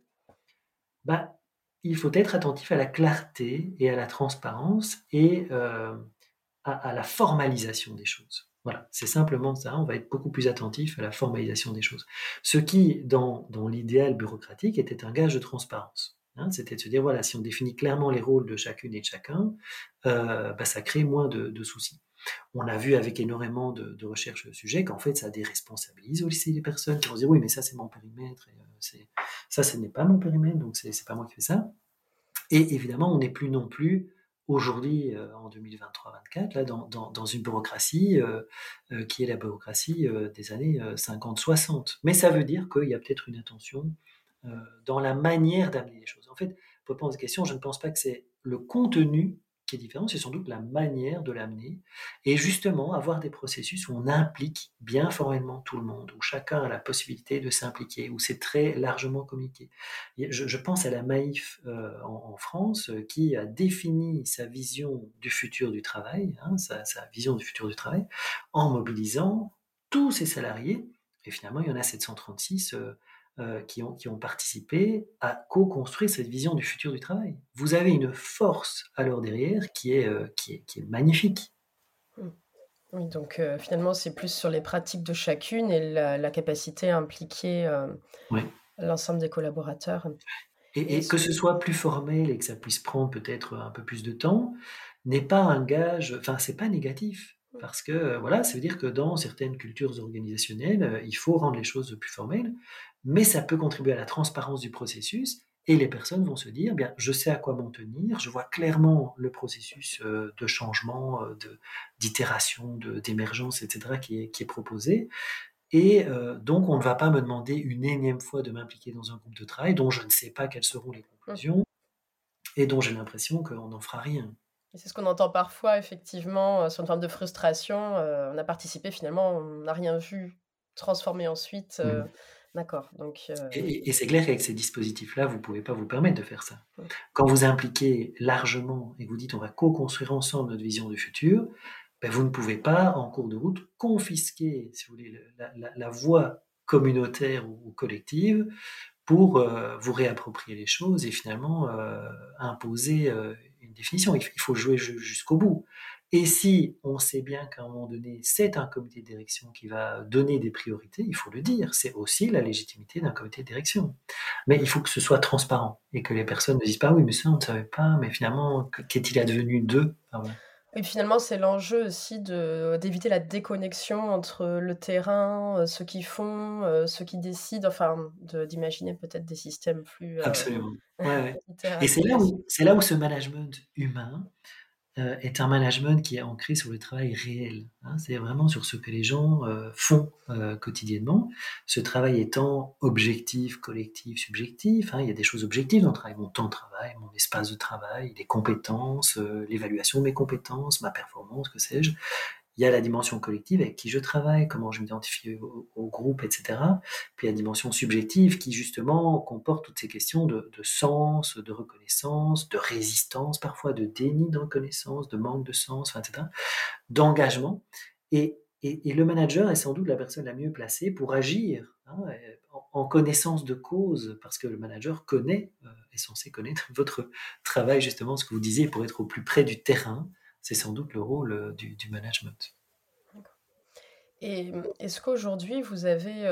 bah, il faut être attentif à la clarté et à la transparence et euh, à la formalisation des choses. Voilà, c'est simplement ça. On va être beaucoup plus attentif à la formalisation des choses. Ce qui, dans, l'idéal bureaucratique, était un gage de transparence. Hein. C'était de se dire, voilà, si on définit clairement les rôles de chacune et de chacun, euh, bah, ça crée moins de, soucis. On a vu avec énormément de, recherches sur le sujet qu'en fait, ça déresponsabilise aussi les personnes qui vont dire, oui, mais ça, c'est mon périmètre, euh, ça, ce n'est pas mon périmètre, donc c'est pas moi qui fais ça. Et évidemment, on n'est plus non plus aujourd'hui, euh, en 2023-24, là, dans, dans, une bureaucratie euh, euh, qui est la bureaucratie des années 50-60. Mais ça veut dire qu'il y a peut-être une intention dans la manière d'amener les choses. En fait, pour répondre à cette question, je ne pense pas que c'est le contenu qui différent, c'est sans doute la manière de l'amener. Et justement, avoir des processus où on implique bien formellement tout le monde, où chacun a la possibilité de s'impliquer, où c'est très largement communiqué. Je, pense à la Maïf euh, en, France, euh, qui a défini sa vision du futur du travail, hein, sa, vision du futur du travail, en mobilisant tous ses salariés. Et finalement, il y en a 736 euh, qui, ont, qui ont participé à co-construire cette vision du futur du travail. Vous avez une force alors derrière qui est, euh, qui est, qui est magnifique. Mmh. Oui, donc euh, finalement, c'est plus sur les pratiques de chacune et la, capacité à impliquer l'ensemble des collaborateurs. Et, et que ce soit plus formel et que ça puisse prendre peut-être un peu plus de temps, n'est pas un gage, enfin, c'est pas négatif. Mmh. Parce que voilà, ça veut dire que dans certaines cultures organisationnelles, il faut rendre les choses plus formelles mais ça peut contribuer à la transparence du processus et les personnes vont se dire, bien, je sais à quoi m'en tenir, je vois clairement le processus euh, de changement, euh, d'itération, d'émergence, etc., qui est, qui est proposé. Et euh, donc, on ne va pas me demander une énième fois de m'impliquer dans un groupe de travail dont je ne sais pas quelles seront les conclusions et dont j'ai l'impression qu'on n'en fera rien. C'est ce qu'on entend parfois, effectivement, sur une forme de frustration. on a participé, finalement, on n'a rien vu transformer ensuite. Mmh. D'accord. Donc, euh, Et, c'est clair qu'avec ces dispositifs-là, vous ne pouvez pas vous permettre de faire ça. Quand vous impliquez largement et vous dites on va co-construire ensemble notre vision du futur, ben vous ne pouvez pas, en cours de route, confisquer, si vous voulez, la, voie communautaire ou, collective pour euh, vous réapproprier les choses et finalement euh, imposer une définition. Il, faut jouer jusqu'au bout. Et si on sait bien qu'à un moment donné, c'est un comité de direction qui va donner des priorités, il faut le dire, c'est aussi la légitimité d'un comité de direction. Mais il faut que ce soit transparent et que les personnes ne disent pas oui, mais ça on ne savait pas, mais finalement, qu'est-il advenu d'eux? Et finalement, c'est l'enjeu aussi d'éviter la déconnexion entre le terrain, euh, ceux qui font, euh, ceux qui décident, enfin, d'imaginer peut-être des systèmes plus. Euh, Absolument. et c'est là, où, là où ce management humain euh, est un management qui est ancré sur le travail réel. Hein. c'est vraiment sur ce que les gens euh, font euh, quotidiennement. Ce travail étant objectif, collectif, subjectif. Hein. il y a des choses objectives dans le travail, mon temps de travail, mon espace de travail, les compétences, l'évaluation de mes compétences, ma performance, que sais-je il y a la dimension collective avec qui je travaille, comment je m'identifie au, groupe, etc. Puis la dimension subjective qui justement comporte toutes ces questions de, sens, de reconnaissance, de résistance parfois, de déni de reconnaissance, de manque de sens, etc. D'engagement. Et, et, le manager est sans doute la personne la mieux placée pour agir hein, en, connaissance de cause, parce que le manager connaît, euh, est censé connaître votre travail, justement, ce que vous disiez, pour être au plus près du terrain, c'est sans doute le rôle euh, du, management. Et est-ce qu'aujourd'hui, vous avez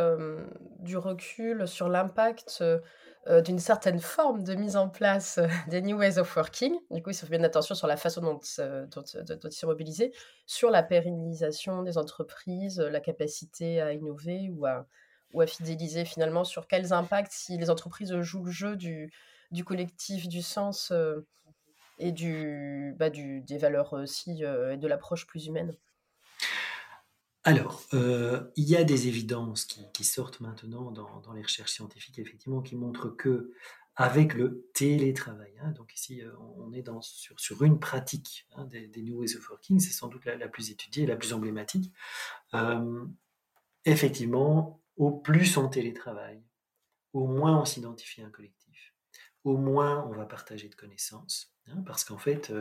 du recul sur l'impact d'une certaine forme de mise en place des New Ways of Working? Du coup, il faut bien attention sur la façon dont, dont, dont ils sont mobilisés, sur la pérennisation des entreprises, la capacité à innover ou à, fidéliser finalement, sur quels impacts si les entreprises jouent le jeu du collectif, du sens et bah, des valeurs aussi et de l'approche plus humaine alors, euh, il y a des évidences qui, sortent maintenant dans, les recherches scientifiques, effectivement, qui montrent que avec le télétravail, hein, donc ici euh, on est dans, sur, une pratique hein, des, New Ways of Working, c'est sans doute la, plus étudiée, la plus emblématique. Euh, effectivement, au plus on télétravaille, au moins on s'identifie à un collectif, au moins on va partager de connaissances, hein, parce qu'en fait,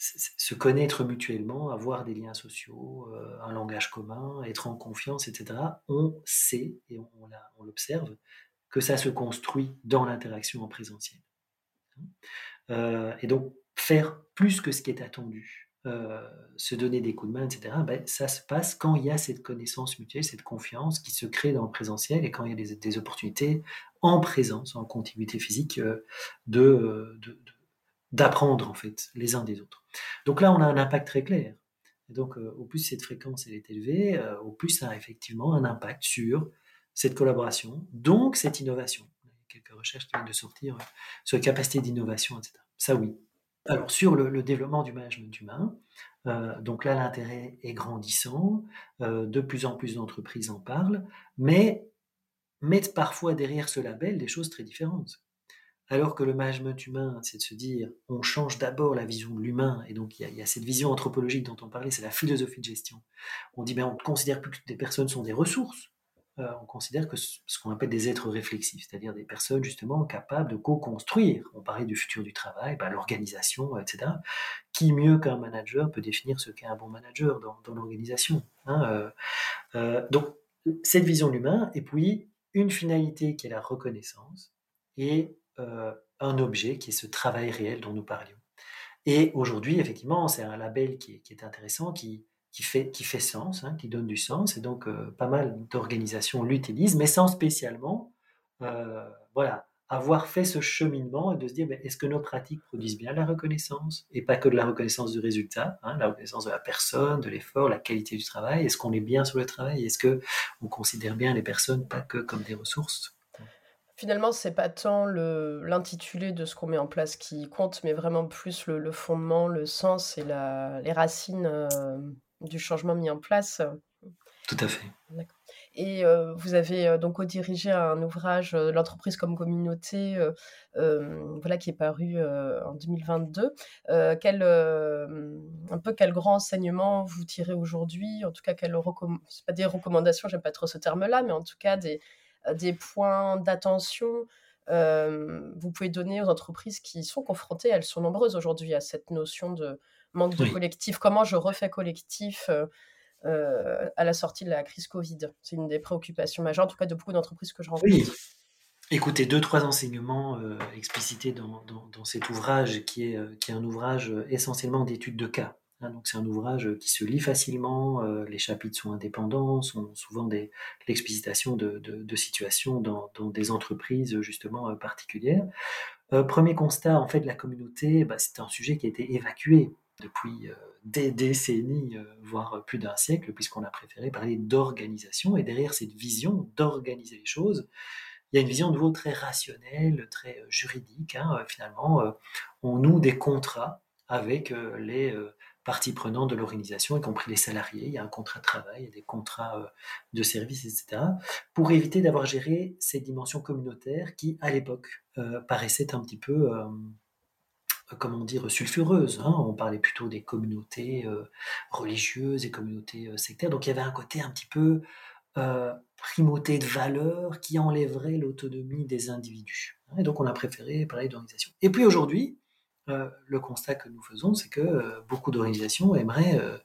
se connaître mutuellement, avoir des liens sociaux, euh, un langage commun, être en confiance, etc., on sait, et on, l'observe, que ça se construit dans l'interaction en présentiel. Euh, et donc, faire plus que ce qui est attendu, euh, se donner des coups de main, etc., ben, ça se passe quand il y a cette connaissance mutuelle, cette confiance qui se crée dans le présentiel et quand il y a des, opportunités en présence, en continuité physique, de d'apprendre en fait les uns des autres. Donc là, on a un impact très clair. Donc, euh, au plus cette fréquence elle est élevée, euh, au plus ça a effectivement un impact sur cette collaboration, donc cette innovation. A quelques recherches qui viennent de sortir euh, sur la capacité d'innovation, etc. Ça, oui. Alors, sur le, développement du management humain, donc là, l'intérêt est grandissant, de plus en plus d'entreprises en parlent, mais mettent parfois derrière ce label des choses très différentes. Alors que le management humain, c'est de se dire, on change d'abord la vision de l'humain, et donc il y, a, cette vision anthropologique dont on parlait, c'est la philosophie de gestion. On dit, ben, on ne considère plus que des personnes sont des ressources, euh, on considère que ce, qu'on appelle des êtres réflexifs, c'est-à-dire des personnes justement capables de co-construire. On parlait du futur du travail, ben, l'organisation, etc. Qui mieux qu'un manager peut définir ce qu'est un bon manager dans, l'organisation hein, euh, euh, Donc cette vision de l'humain, et puis une finalité qui est la reconnaissance, et un objet qui est ce travail réel dont nous parlions. Et aujourd'hui, effectivement, c'est un label qui est, intéressant, qui, fait, qui fait sens, hein, qui donne du sens, et donc euh, pas mal d'organisations l'utilisent, mais sans spécialement euh, voilà, avoir fait ce cheminement et de se dire est-ce que nos pratiques produisent bien la reconnaissance et pas que de la reconnaissance du résultat, hein, la reconnaissance de la personne, de l'effort, la qualité du travail? Est-ce qu'on est bien sur le travail? Est-ce que on considère bien les personnes pas que comme des ressources? Finalement, c'est pas tant l'intitulé de ce qu'on met en place qui compte, mais vraiment plus le, fondement, le sens et la, les racines euh, du changement mis en place. Tout à fait. Et euh, vous avez euh, donc dirigé un ouvrage, L'entreprise comme communauté, voilà, qui est paru en 2022. quel, un peu quel grand enseignement vous tirez aujourd'hui? En tout cas, quelles c'est pas des recommandations, j'aime pas trop ce terme-là, mais en tout cas des, euh, des points d'attention euh, vous pouvez donner aux entreprises qui sont confrontées, elles sont nombreuses aujourd'hui à cette notion de manque de collectif. Comment je refais collectif euh, à la sortie de la crise Covid? C'est une des préoccupations majeures, en tout cas de beaucoup d'entreprises que je rencontre. Oui. Écoutez, deux, trois enseignements explicités dans, cet ouvrage qui est, qui est un ouvrage essentiellement d'études de cas. Hein, donc c'est un ouvrage qui se lit facilement, euh, les chapitres sont indépendants, sont souvent des, l'explicitation de, situations dans, des entreprises justement euh, particulières. Euh, premier constat, en fait, la communauté, bah, c'est un sujet qui a été évacué depuis des décennies, voire plus d'un siècle, puisqu'on a préféré parler d'organisation. Et derrière cette vision d'organiser les choses, il y a une vision de nouveau très rationnelle, très juridique. Hein, finalement, on noue des contrats avec les parties prenantes de l'organisation, y compris les salariés. Il y a un contrat de travail, il y a des contrats euh, de services, etc. Pour éviter d'avoir géré ces dimensions communautaires qui, à l'époque, euh, paraissaient un petit peu, euh, comment dire, sulfureuses. Hein. On parlait plutôt des communautés religieuses et communautés sectaires. Donc il y avait un côté un petit peu primauté de valeurs qui enlèverait l'autonomie des individus. Et donc on a préféré parler d'organisation. Et puis aujourd'hui, le constat que nous faisons, c'est que euh, beaucoup d'organisations aimeraient euh,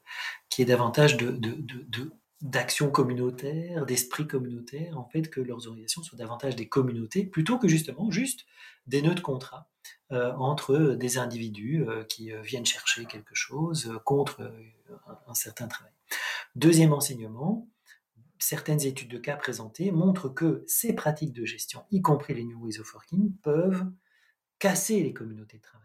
qu'il y ait davantage d'actions communautaires, d'esprit communautaire, en fait, que leurs organisations soient davantage des communautés, plutôt que justement juste des nœuds de contrat entre des individus qui viennent chercher quelque chose contre un, certain travail. Deuxième enseignement, certaines études de cas présentées montrent que ces pratiques de gestion, y compris les New Ways of Working, peuvent casser les communautés de travail.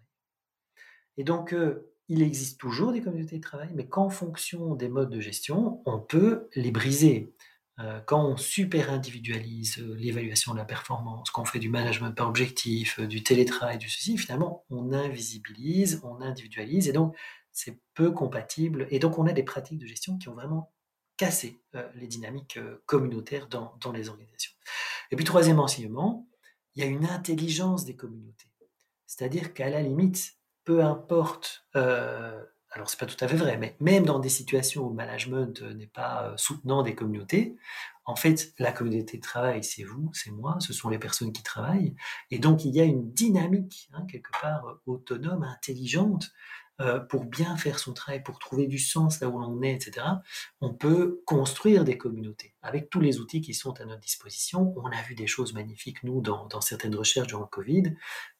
Et donc, euh, il existe toujours des communautés de travail, mais qu'en fonction des modes de gestion, on peut les briser. Euh, quand on super individualise euh, l'évaluation de la performance, quand on fait du management par objectif, du télétravail, du ceci, finalement, on invisibilise, on individualise, et donc c'est peu compatible. Et donc, on a des pratiques de gestion qui ont vraiment cassé les dynamiques communautaires dans, dans les organisations. Et puis, troisième enseignement, il y a une intelligence des communautés. C'est-à-dire qu'à la limite, peu importe, euh, alors c'est pas tout à fait vrai, mais même dans des situations où le management n'est pas euh, soutenant des communautés, en fait, la communauté de travail, c'est vous, c'est moi, ce sont les personnes qui travaillent. Et donc, il y a une dynamique, hein, quelque part, euh, autonome, intelligente, euh, pour bien faire son travail, pour trouver du sens là où l'on est, etc., on peut construire des communautés avec tous les outils qui sont à notre disposition. On a vu des choses magnifiques, nous, dans, certaines recherches durant le Covid,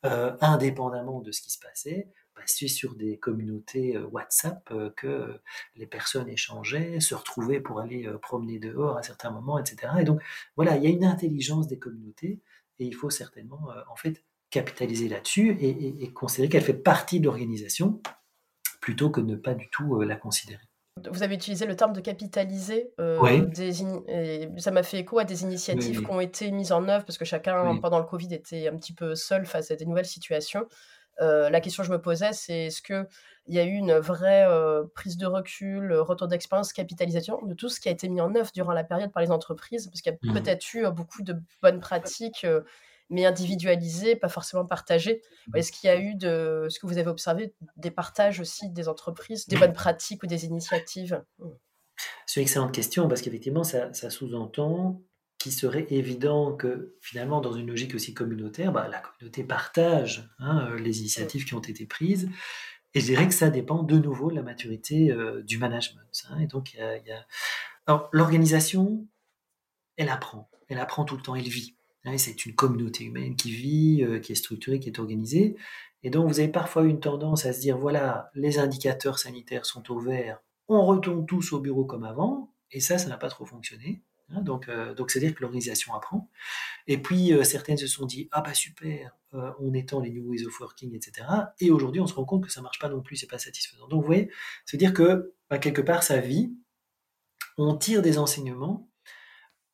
euh, indépendamment de ce qui se passait. C'est sur des communautés euh, WhatsApp que les personnes échangeaient, se retrouvaient pour aller promener dehors à certains moments, etc. Et donc, voilà, il y a une intelligence des communautés et il faut certainement, en fait, capitaliser là-dessus et, et considérer qu'elle fait partie de l'organisation plutôt que ne pas du tout euh, la considérer. Vous avez utilisé le terme de capitaliser. Euh, ça m'a fait écho à des initiatives qui ont été mises en œuvre parce que chacun, pendant le Covid, était un petit peu seul face à des nouvelles situations. Euh, la question que je me posais, c'est est-ce qu'il y a eu une vraie prise de recul, retour d'expérience, capitalisation de tout ce qui a été mis en œuvre durant la période par les entreprises? Parce qu'il y a mmh. peut-être eu beaucoup de bonnes pratiques mais individualisé, pas forcément partagé. Mmh. Est-ce qu'il y a eu de ce que vous avez observé des partages aussi des entreprises, des bonnes pratiques ou des initiatives? Mmh. C'est une excellente question parce qu'effectivement, ça, sous-entend qu'il serait évident que finalement, dans une logique aussi communautaire, bah, la communauté partage hein, euh, les initiatives qui ont été prises. Et je dirais que ça dépend de nouveau de la maturité euh, du management. Hein. et donc, l'organisation, elle apprend. Elle apprend tout le temps, elle vit. Hein, c'est une communauté humaine qui vit, euh, qui est structurée, qui est organisée. Et donc, vous avez parfois une tendance à se dire, voilà, les indicateurs sanitaires sont au vert, on retourne tous au bureau comme avant, et ça, ça n'a pas trop fonctionné. Hein. donc, euh, c'est-à-dire que l'organisation apprend. Et puis, euh, certaines se sont dit, ah bah super, on étend les new ways of working, etc. Et aujourd'hui, on se rend compte que ça marche pas non plus, c'est pas satisfaisant. Donc, vous voyez, c'est-à-dire que, bah, quelque part, sa vie, on tire des enseignements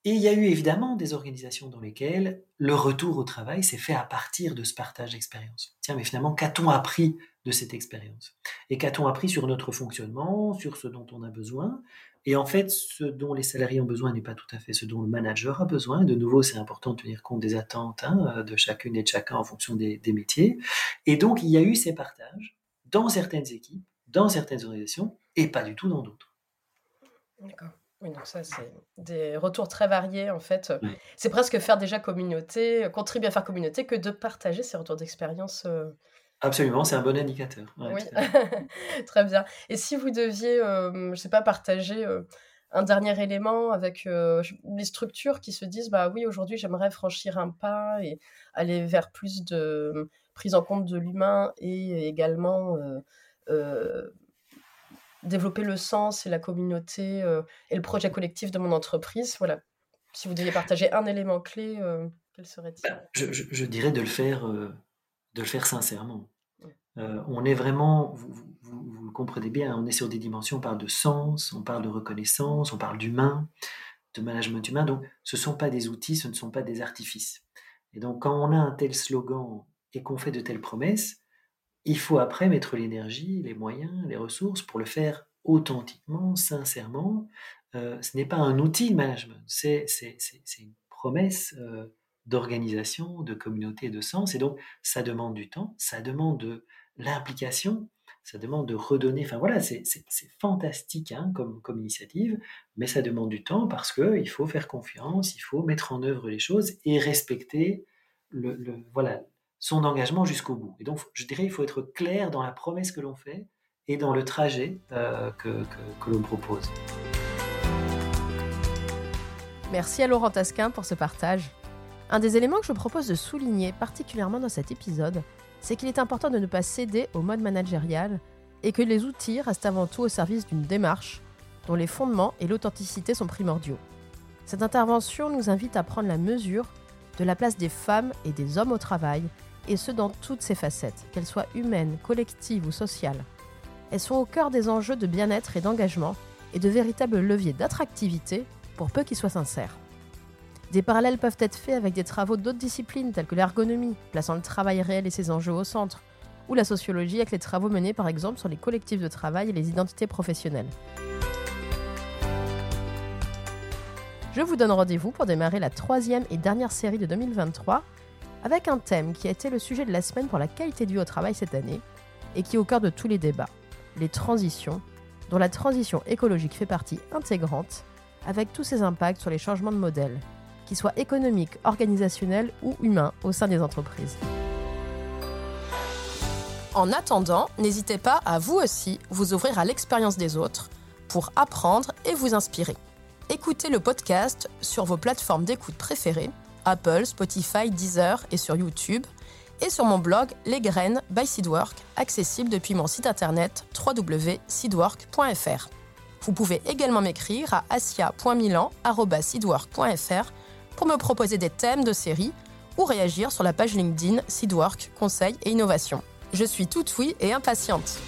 et il y a eu évidemment des organisations dans lesquelles le retour au travail s'est fait à partir de ce partage d'expérience. Tiens, mais finalement, qu'a-t-on appris de cette expérience? Et qu'a-t-on appris sur notre fonctionnement, sur ce dont on a besoin? Et en fait, ce dont les salariés ont besoin n'est pas tout à fait ce dont le manager a besoin. De nouveau, c'est important de tenir compte des attentes hein, de chacune et de chacun en fonction des, des métiers. Et donc, il y a eu ces partages dans certaines équipes, dans certaines organisations, et pas du tout dans d'autres. D'accord. Oui, donc ça, c'est des retours très variés, en fait. C'est presque faire déjà communauté, euh, contribuer à faire communauté, que de partager ces retours d'expérience. Euh. Absolument, c'est un bon indicateur. oui, très bien. Et si vous deviez, je je sais pas, partager un dernier élément avec les structures qui se disent, bah oui, aujourd'hui, j'aimerais franchir un pas et aller vers plus de prise en compte de l'humain et également développer le sens et la communauté euh, et le projet collectif de mon entreprise. Voilà. Si vous deviez partager un élément clé, euh, quel serait-il? Bah, je, dirais de le faire, euh, de le faire sincèrement. on est vraiment, vous, vous, le comprenez bien, on est sur des dimensions, on parle de sens, on parle de reconnaissance, on parle d'humain, de management humain. Donc, ce ne sont pas des outils, ce ne sont pas des artifices. Et donc, quand on a un tel slogan et qu'on fait de telles promesses, il faut après mettre l'énergie, les moyens, les ressources pour le faire authentiquement, sincèrement. Euh, ce n'est pas un outil de management, c'est une promesse euh, d'organisation, de communauté, de sens. Et donc, ça demande du temps, ça demande de l'implication, ça demande de redonner. Enfin voilà, c'est fantastique hein, comme, initiative, mais ça demande du temps parce qu'il faut faire confiance, il faut mettre en œuvre les choses et respecter son engagement jusqu'au bout. Et donc, je dirais, il faut être clair dans la promesse que l'on fait et dans le trajet euh, que, l'on propose. Merci à Laurent Tasquin pour ce partage. Un des éléments que je propose de souligner particulièrement dans cet épisode, c'est qu'il est important de ne pas céder au mode managérial et que les outils restent avant tout au service d'une démarche dont les fondements et l'authenticité sont primordiaux. Cette intervention nous invite à prendre la mesure de la place des femmes et des hommes au travail, et ce dans toutes ses facettes, qu'elles soient humaines, collectives ou sociales. Elles sont au cœur des enjeux de bien-être et d'engagement, et de véritables leviers d'attractivité, pour peu qu'ils soient sincères. Des parallèles peuvent être faits avec des travaux d'autres disciplines telles que l'ergonomie, plaçant le travail réel et ses enjeux au centre, ou la sociologie avec les travaux menés par exemple sur les collectifs de travail et les identités professionnelles. Je vous donne rendez-vous pour démarrer la troisième et dernière série de 2023 avec un thème qui a été le sujet de la semaine pour la qualité de vie au travail cette année et qui est au cœur de tous les débats, les transitions, dont la transition écologique fait partie intégrante avec tous ses impacts sur les changements de modèle, qu'ils soient économiques, organisationnels ou humains au sein des entreprises. En attendant, n'hésitez pas à vous aussi vous ouvrir à l'expérience des autres pour apprendre et vous inspirer. Écoutez le podcast sur vos plateformes d'écoute préférées, Apple, Spotify, Deezer et sur YouTube, et sur mon blog Les Graines by Seedwork, accessible depuis mon site internet www.seedwork.fr. Vous pouvez également m'écrire à asia.milan.seedwork.fr pour me proposer des thèmes de série ou réagir sur la page LinkedIn Seedwork Conseil et Innovation. Je suis toute oui et impatiente.